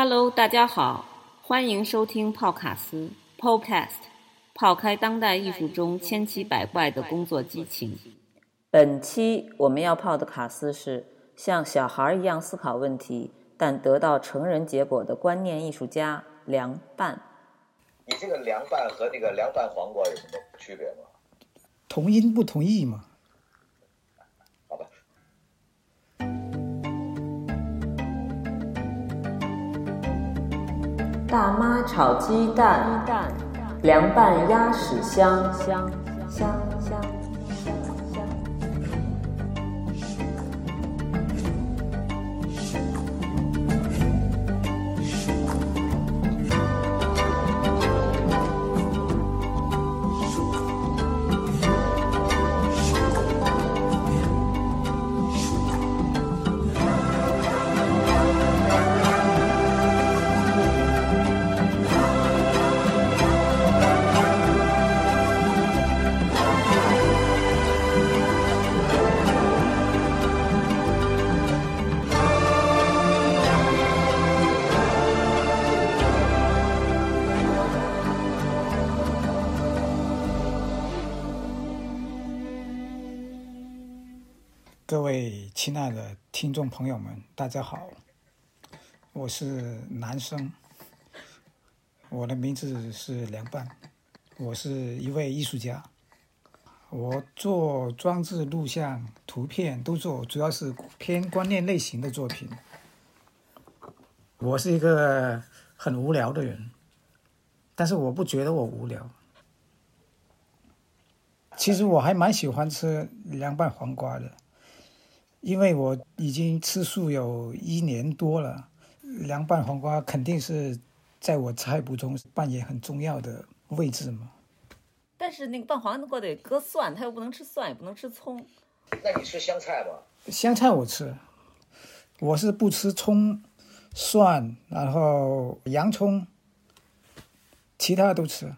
Hello，大家好，欢迎收听泡卡斯 Podcast，泡开当代艺术中千奇百怪的工作激情。本期我们要泡的卡斯是像小孩一样思考问题，但得到成人结果的观念艺术家凉拌。你这个凉拌和那个凉拌黄瓜有什么区别吗？同音不同义嘛。大妈炒鸡蛋，凉拌鸭屎香。香。香各位亲爱的听众朋友们，大家好，我是男生，我的名字是凉拌，我是一位艺术家，我做装置、录像、图片都做，主要是偏观念类型的作品。我是一个很无聊的人，但是我不觉得我无聊。其实我还蛮喜欢吃凉拌黄瓜的。因为我已经吃素有一年多了，凉拌黄瓜肯定是在我菜谱中扮演很重要的位置嘛。但是那个拌黄瓜得搁蒜，他又不能吃蒜，也不能吃葱。那你吃香菜吧？香菜我吃，我是不吃葱、蒜，然后洋葱，其他都吃。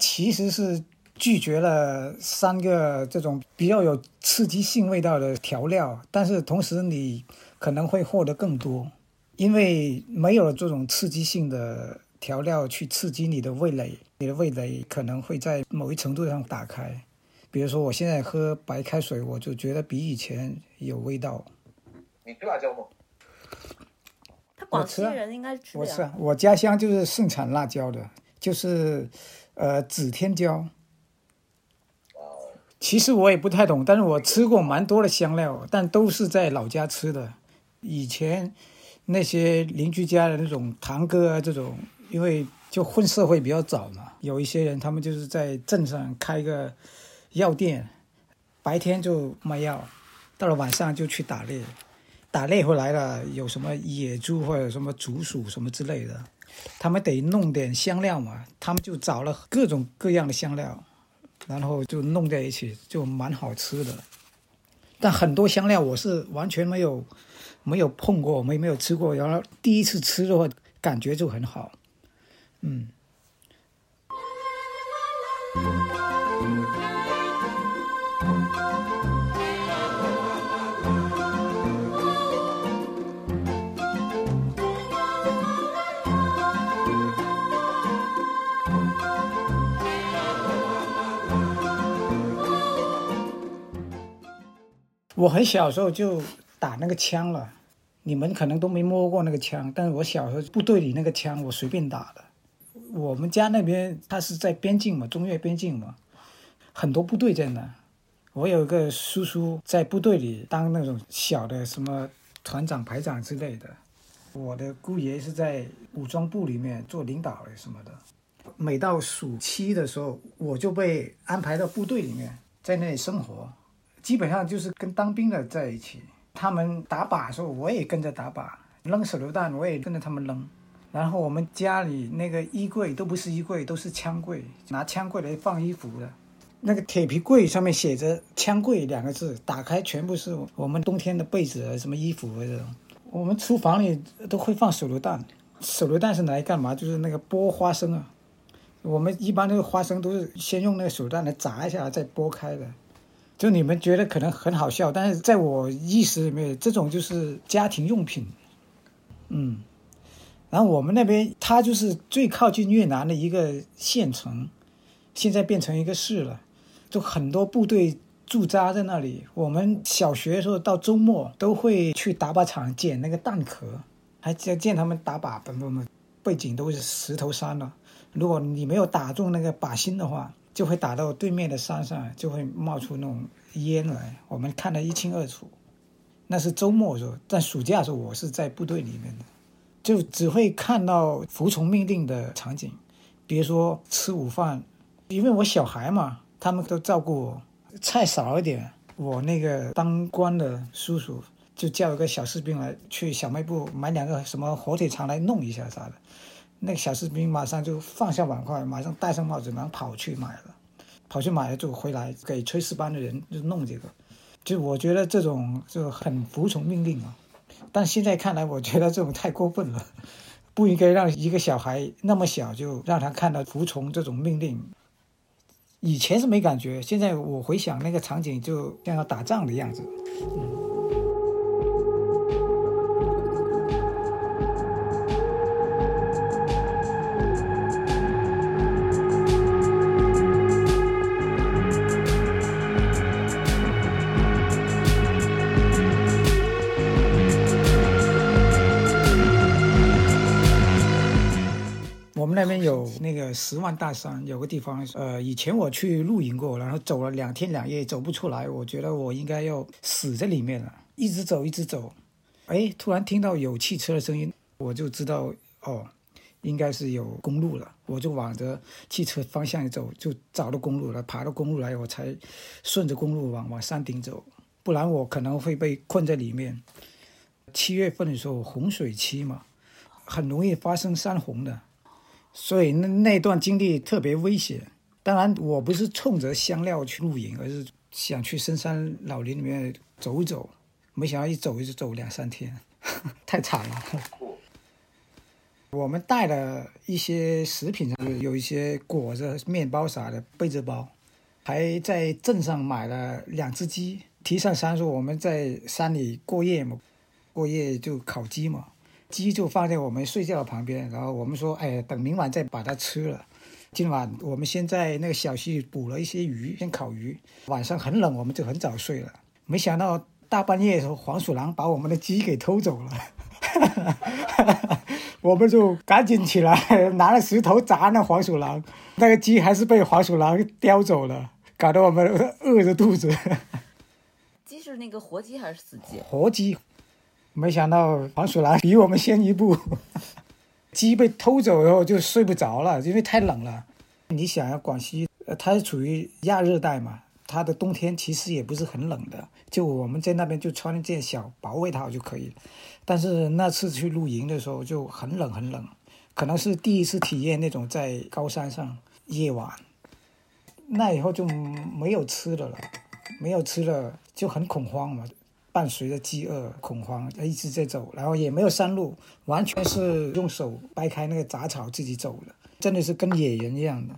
其实是。拒绝了三个这种比较有刺激性味道的调料，但是同时你可能会获得更多，因为没有这种刺激性的调料去刺激你的味蕾，你的味蕾可能会在某一程度上打开。比如说，我现在喝白开水，我就觉得比以前有味道。你吃辣椒吗？他广西人应该吃。我吃，我家乡就是盛产辣椒的，就是呃紫天椒。其实我也不太懂，但是我吃过蛮多的香料，但都是在老家吃的。以前那些邻居家的那种堂哥啊，这种因为就混社会比较早嘛，有一些人他们就是在镇上开个药店，白天就卖药，到了晚上就去打猎，打猎回来了有什么野猪或者什么竹鼠什么之类的，他们得弄点香料嘛，他们就找了各种各样的香料。然后就弄在一起，就蛮好吃的。但很多香料我是完全没有没有碰过，没没有吃过。然后第一次吃的话，感觉就很好，嗯。我很小时候就打那个枪了，你们可能都没摸过那个枪，但是我小时候部队里那个枪我随便打的。我们家那边他是在边境嘛，中越边境嘛，很多部队在那。我有一个叔叔在部队里当那种小的什么团长、排长之类的。我的姑爷是在武装部里面做领导的什么的。每到暑期的时候，我就被安排到部队里面，在那里生活。基本上就是跟当兵的在一起，他们打靶的时候，我也跟着打靶；扔手榴弹，我也跟着他们扔。然后我们家里那个衣柜都不是衣柜，都是枪柜，拿枪柜来放衣服的。那个铁皮柜上面写着“枪柜”两个字，打开全部是我们冬天的被子，什么衣服这种。我们厨房里都会放手榴弹，手榴弹是拿来干嘛？就是那个剥花生啊。我们一般那个花生都是先用那个手榴弹来砸一下，再剥开的。就你们觉得可能很好笑，但是在我意识里面，这种就是家庭用品。嗯，然后我们那边它就是最靠近越南的一个县城，现在变成一个市了，就很多部队驻扎在那里。我们小学的时候到周末都会去打靶场捡那个弹壳，还见见他们打靶，不不不，背景都是石头山了。如果你没有打中那个靶心的话，就会打到对面的山上，就会冒出那种烟来，我们看得一清二楚。那是周末的时候，但暑假的时候我是在部队里面的，就只会看到服从命令的场景，比如说吃午饭，因为我小孩嘛，他们都照顾我，菜少一点，我那个当官的叔叔就叫一个小士兵来去小卖部买两个什么火腿肠来弄一下啥的。那个小士兵马上就放下碗筷，马上戴上帽子，马上跑去买了，跑去买了就回来给炊事班的人就弄这个，就我觉得这种就很服从命令啊。但现在看来，我觉得这种太过分了，不应该让一个小孩那么小就让他看到服从这种命令。以前是没感觉，现在我回想那个场景，就像要打仗的样子。嗯。我们那边有那个十万大山，有个地方，呃，以前我去露营过，然后走了两天两夜，走不出来，我觉得我应该要死在里面了。一直走，一直走，哎，突然听到有汽车的声音，我就知道哦，应该是有公路了，我就往着汽车方向走，就找到公路了，爬到公路来，我才顺着公路往往山顶走，不然我可能会被困在里面。七月份的时候，洪水期嘛，很容易发生山洪的。所以那那段经历特别危险。当然，我不是冲着香料去露营，而是想去深山老林里面走一走。没想到一走就走两三天，太惨了。我们带了一些食品，有一些果子、面包啥的，背着包，还在镇上买了两只鸡，提上山说我们在山里过夜嘛，过夜就烤鸡嘛。鸡就放在我们睡觉的旁边，然后我们说，哎，等明晚再把它吃了。今晚我们先在那个小溪捕了一些鱼，先烤鱼。晚上很冷，我们就很早睡了。没想到大半夜的时候，黄鼠狼把我们的鸡给偷走了，我们就赶紧起来拿了石头砸那黄鼠狼，那个鸡还是被黄鼠狼叼走了，搞得我们饿着肚子。鸡是那个活鸡还是死鸡？活鸡。没想到黄鼠狼比我们先一步，鸡被偷走以后就睡不着了，因为太冷了。你想广西，呃，它是处于亚热带嘛，它的冬天其实也不是很冷的，就我们在那边就穿一件小薄外套就可以。但是那次去露营的时候就很冷很冷，可能是第一次体验那种在高山上夜晚，那以后就没有吃的了，没有吃的就很恐慌嘛。伴随着饥饿、恐慌，一直在走，然后也没有山路，完全是用手掰开那个杂草自己走的，真的是跟野人一样的。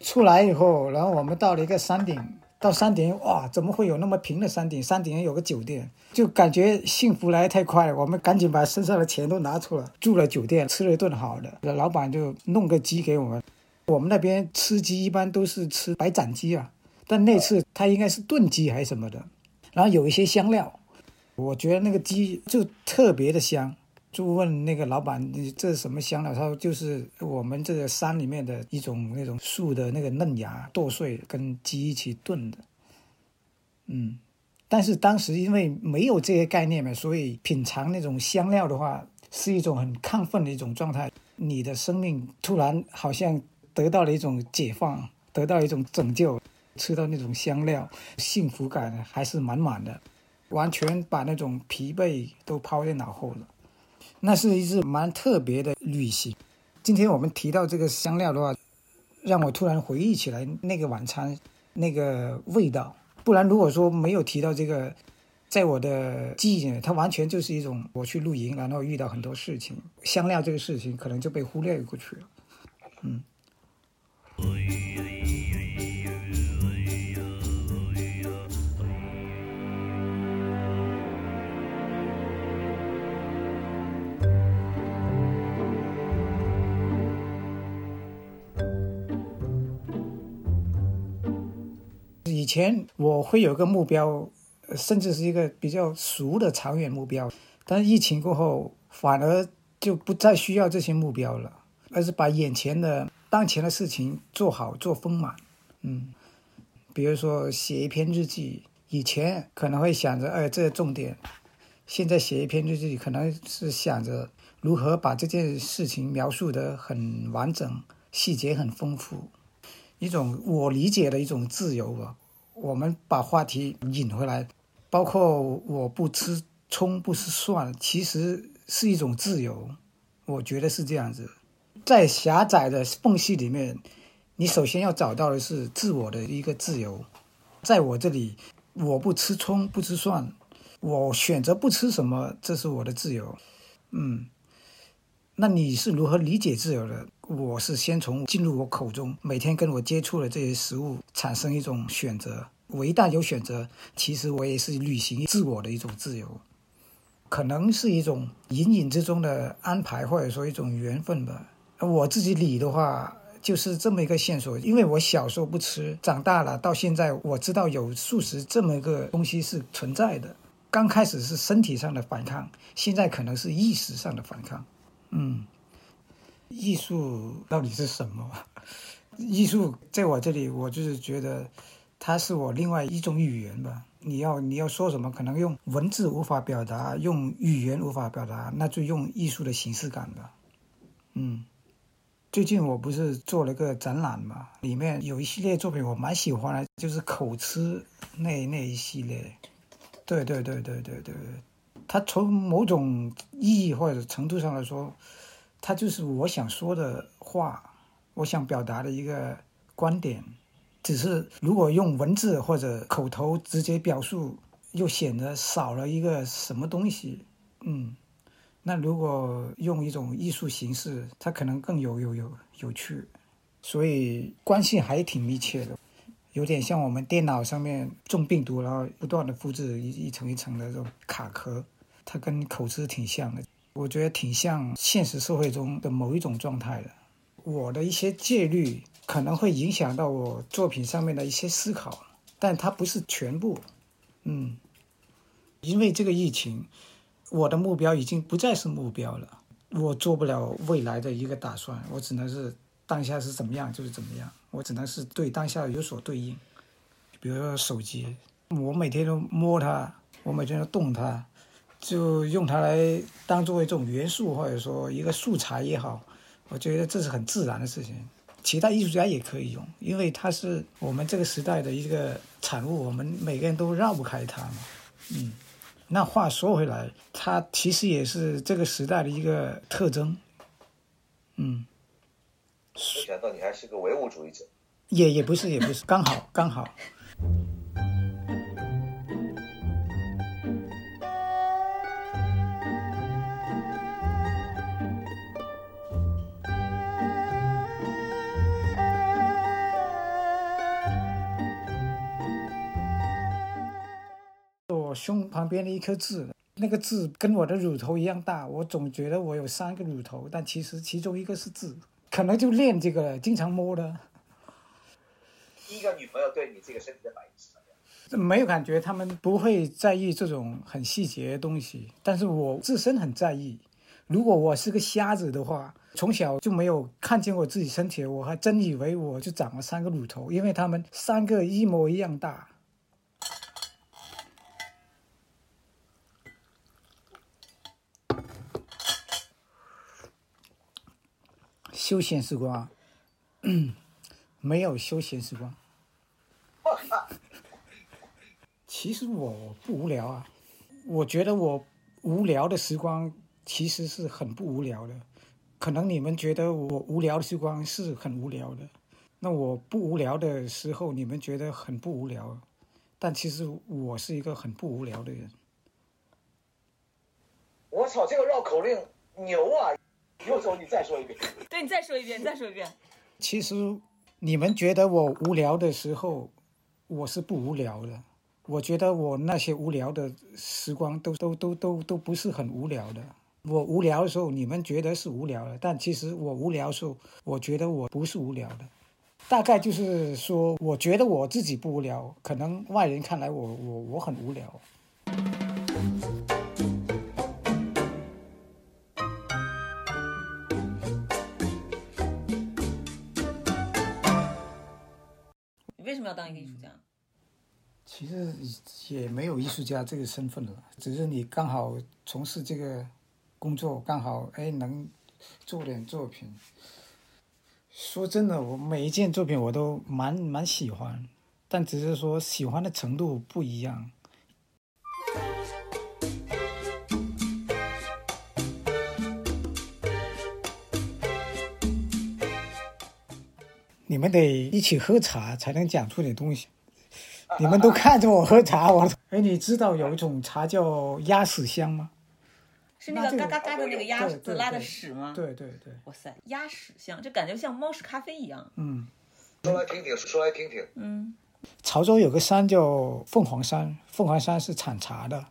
出来以后，然后我们到了一个山顶，到山顶哇，怎么会有那么平的山顶？山顶有个酒店，就感觉幸福来得太快了。我们赶紧把身上的钱都拿出来，住了酒店，吃了一顿好的。老板就弄个鸡给我们，我们那边吃鸡一般都是吃白斩鸡啊，但那次他应该是炖鸡还是什么的。然后有一些香料，我觉得那个鸡就特别的香。就问那个老板：“你这是什么香料？”他说：“就是我们这个山里面的一种那种树的那个嫩芽剁碎，跟鸡一起炖的。”嗯，但是当时因为没有这些概念嘛，所以品尝那种香料的话，是一种很亢奋的一种状态。你的生命突然好像得到了一种解放，得到一种拯救。吃到那种香料，幸福感还是满满的，完全把那种疲惫都抛在脑后了。那是一次蛮特别的旅行。今天我们提到这个香料的话，让我突然回忆起来那个晚餐那个味道。不然如果说没有提到这个，在我的记忆里，它完全就是一种我去露营，然后遇到很多事情，香料这个事情可能就被忽略过去了。嗯。前我会有个目标，甚至是一个比较俗的长远目标，但是疫情过后，反而就不再需要这些目标了，而是把眼前的当前的事情做好做丰满。嗯，比如说写一篇日记，以前可能会想着，哎，这个重点。现在写一篇日记，可能是想着如何把这件事情描述得很完整，细节很丰富，一种我理解的一种自由吧。我们把话题引回来，包括我不吃葱不吃蒜，其实是一种自由，我觉得是这样子。在狭窄的缝隙里面，你首先要找到的是自我的一个自由。在我这里，我不吃葱不吃蒜。我选择不吃什么，这是我的自由。嗯，那你是如何理解自由的？我是先从进入我口中，每天跟我接触的这些食物产生一种选择。我一旦有选择，其实我也是履行自我的一种自由，可能是一种隐隐之中的安排，或者说一种缘分吧。我自己理的话，就是这么一个线索。因为我小时候不吃，长大了到现在，我知道有素食这么一个东西是存在的。刚开始是身体上的反抗，现在可能是意识上的反抗。嗯，艺术到底是什么？艺术在我这里，我就是觉得它是我另外一种语言吧。你要你要说什么，可能用文字无法表达，用语言无法表达，那就用艺术的形式感吧。嗯，最近我不是做了个展览嘛，里面有一系列作品我蛮喜欢的，就是口吃那那一系列。对对对对对对，它从某种意义或者程度上来说，它就是我想说的话，我想表达的一个观点。只是如果用文字或者口头直接表述，又显得少了一个什么东西。嗯，那如果用一种艺术形式，它可能更有有有有趣，所以关系还挺密切的。有点像我们电脑上面中病毒，然后不断的复制一一层一层的这种卡壳，它跟口吃挺像的。我觉得挺像现实社会中的某一种状态的。我的一些戒律可能会影响到我作品上面的一些思考，但它不是全部。嗯，因为这个疫情，我的目标已经不再是目标了。我做不了未来的一个打算，我只能是当下是怎么样就是怎么样。我只能是对当下有所对应，比如说手机，我每天都摸它，我每天都动它，就用它来当作为这种元素，或者说一个素材也好，我觉得这是很自然的事情。其他艺术家也可以用，因为它是我们这个时代的一个产物，我们每个人都绕不开它嘛。嗯，那话说回来，它其实也是这个时代的一个特征。嗯。没想到你还是个唯物主义者，也也不是也不是，刚好刚好。胸旁边的一颗痣，那个痣跟我的乳头一样大，我总觉得我有三个乳头，但其实其中一个是痣。可能就练这个，经常摸的。第一个女朋友对你这个身体的反应是什么样？没有感觉，他们不会在意这种很细节的东西，但是我自身很在意。如果我是个瞎子的话，从小就没有看见我自己身体，我还真以为我就长了三个乳头，因为他们三个一模一样大。休闲时光，没有休闲时光。其实我不无聊啊，我觉得我无聊的时光其实是很不无聊的。可能你们觉得我无聊的时光是很无聊的，那我不无聊的时候你们觉得很不无聊，但其实我是一个很不无聊的人。我操，这个绕口令牛啊！右手，你再说一遍。对你再说一遍，你再说一遍。其实你们觉得我无聊的时候，我是不无聊的。我觉得我那些无聊的时光都都都都都不是很无聊的。我无聊的时候，你们觉得是无聊的，但其实我无聊的时候，我觉得我不是无聊的。大概就是说，我觉得我自己不无聊，可能外人看来我我我很无聊。你为什么要当一个艺术家？其实也没有艺术家这个身份了，只是你刚好从事这个工作，刚好哎能做点作品。说真的，我每一件作品我都蛮蛮喜欢，但只是说喜欢的程度不一样。你们得一起喝茶才能讲出点东西。你们都看着我喝茶，我哎，你知道有一种茶叫鸭屎香吗？是那个嘎嘎嘎的那个鸭子拉的对屎吗？对对对，哇塞，鸭屎香，这感觉像猫屎咖啡一样。嗯，说来听听，说来听听。嗯，潮州有个山叫凤凰山，凤凰山是产茶的，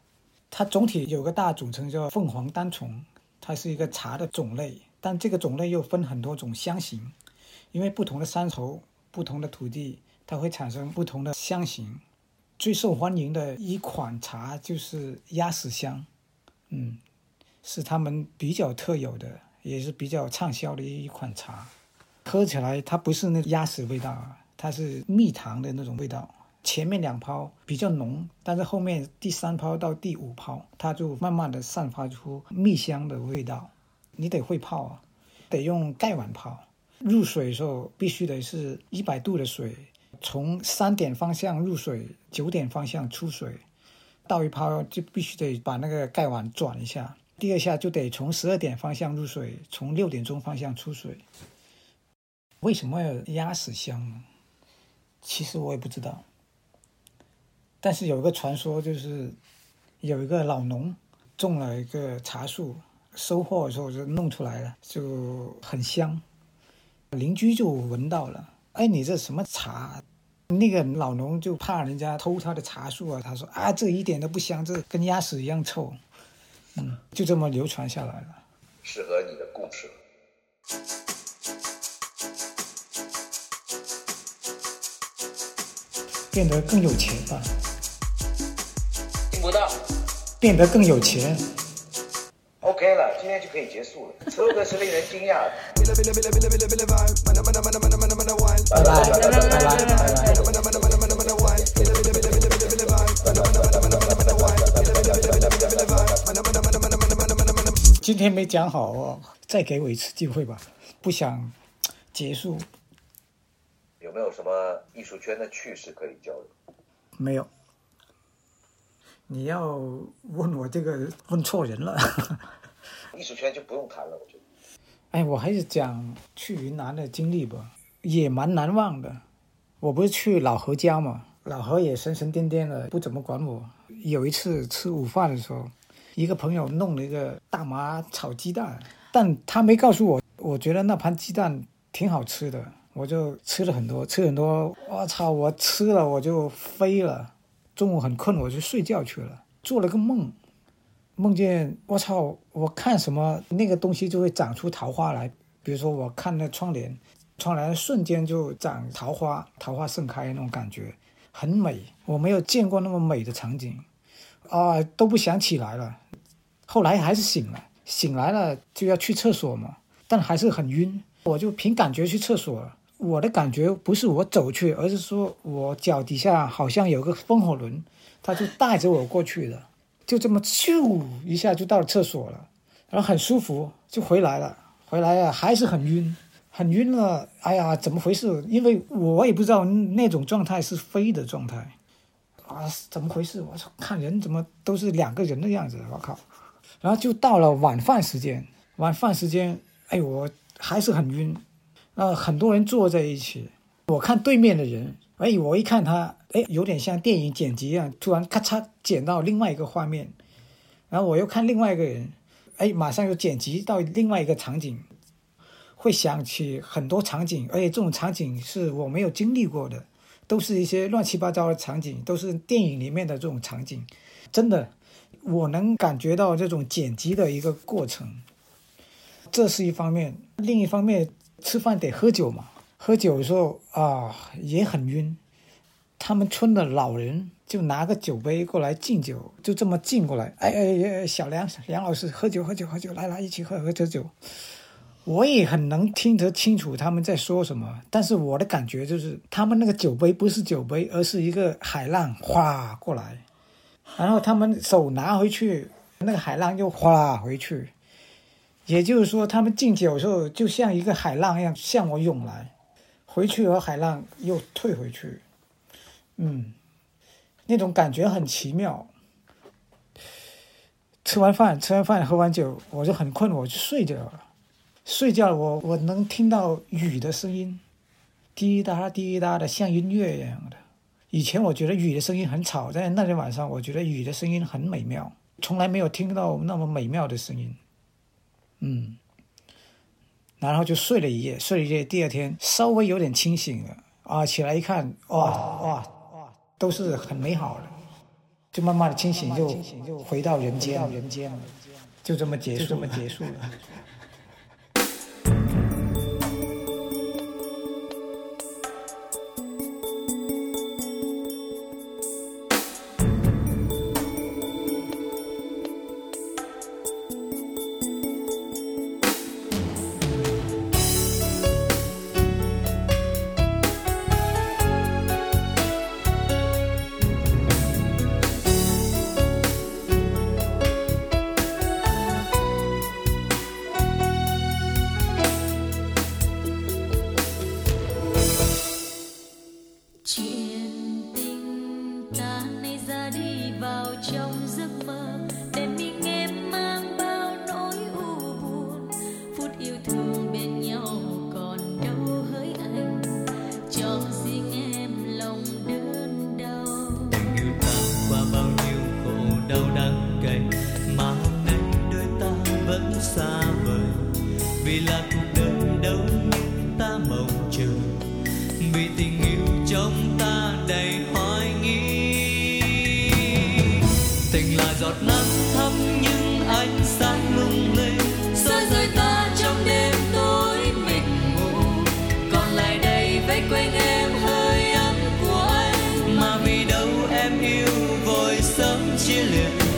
它总体有个大总称叫凤凰单丛，它是一个茶的种类，但这个种类又分很多种香型，因为不同的山头、不同的土地，它会产生不同的香型。最受欢迎的一款茶就是鸭屎香，嗯，是他们比较特有的，也是比较畅销的一款茶。喝起来它不是那鸭屎味道啊，它是蜜糖的那种味道。前面两泡比较浓，但是后面第三泡到第五泡，它就慢慢的散发出蜜香的味道。你得会泡啊，得用盖碗泡。入水的时候必须得是一百度的水，从三点方向入水，九点方向出水。倒一泡就必须得把那个盖碗转一下，第二下就得从十二点方向入水，从六点钟方向出水。为什么要压死香呢？其实我也不知道。但是有一个传说，就是有一个老农种了一个茶树，收获的时候就弄出来了，就很香。邻居就闻到了，哎，你这什么茶？那个老农就怕人家偷他的茶树啊，他说啊，这一点都不香，这跟鸭屎一样臭。嗯，就这么流传下来了。适合你的故事。变得更有钱吧，听不到。变得更有钱。今天就可以结束了。此路的是令人惊讶的。拜拜。今天没讲好哦，再给我一次机会吧，不想结束。有没有什么艺术圈的趣事可以交流？没有。你要问我这个问错人了。艺术圈就不用谈了，我觉得。哎，我还是讲去云南的经历吧，也蛮难忘的。我不是去老何家嘛，老何也神神颠颠的，不怎么管我。有一次吃午饭的时候，一个朋友弄了一个大麻炒鸡蛋，但他没告诉我，我觉得那盘鸡蛋挺好吃的，我就吃了很多，吃很多。我操，我吃了我就飞了。中午很困，我就睡觉去了，做了个梦。梦见我操，我看什么那个东西就会长出桃花来。比如说我看那窗帘，窗帘瞬间就长桃花，桃花盛开那种感觉，很美。我没有见过那么美的场景，啊，都不想起来了。后来还是醒了，醒来了就要去厕所嘛，但还是很晕，我就凭感觉去厕所了。我的感觉不是我走去，而是说我脚底下好像有个风火轮，它就带着我过去的。就这么咻一下就到了厕所了，然后很舒服，就回来了。回来啊，还是很晕，很晕了。哎呀，怎么回事？因为我也不知道那种状态是飞的状态啊，怎么回事？我操，看人怎么都是两个人的样子，我靠！然后就到了晚饭时间，晚饭时间，哎，我还是很晕。啊，很多人坐在一起，我看对面的人，哎，我一看他，哎，有点像电影剪辑一样，突然咔嚓剪到另外一个画面，然后我又看另外一个人，哎，马上又剪辑到另外一个场景，会想起很多场景，而且这种场景是我没有经历过的，都是一些乱七八糟的场景，都是电影里面的这种场景，真的，我能感觉到这种剪辑的一个过程，这是一方面，另一方面。吃饭得喝酒嘛，喝酒的时候啊也很晕。他们村的老人就拿个酒杯过来敬酒，就这么敬过来。哎哎哎，小梁梁老师喝酒喝酒喝酒，来来一起喝喝这酒。我也很能听得清楚他们在说什么，但是我的感觉就是他们那个酒杯不是酒杯，而是一个海浪哗过来，然后他们手拿回去，那个海浪又哗回去。也就是说，他们敬酒的时候就像一个海浪一样向我涌来，回去和海浪又退回去。嗯，那种感觉很奇妙。吃完饭，吃完饭，喝完酒，我就很困，我就睡觉了。睡觉，我我能听到雨的声音，滴答滴答的，像音乐一样的。以前我觉得雨的声音很吵，在那天晚上，我觉得雨的声音很美妙，从来没有听到那么美妙的声音。嗯，然后就睡了一夜，睡了一夜，第二天稍微有点清醒了啊，起来一看，哇哇哇！都是很美好的，就慢慢的清醒，就回到人间，人间，就这么结束，这么结束了。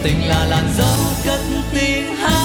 Tình là làn gió cất tiếng hát.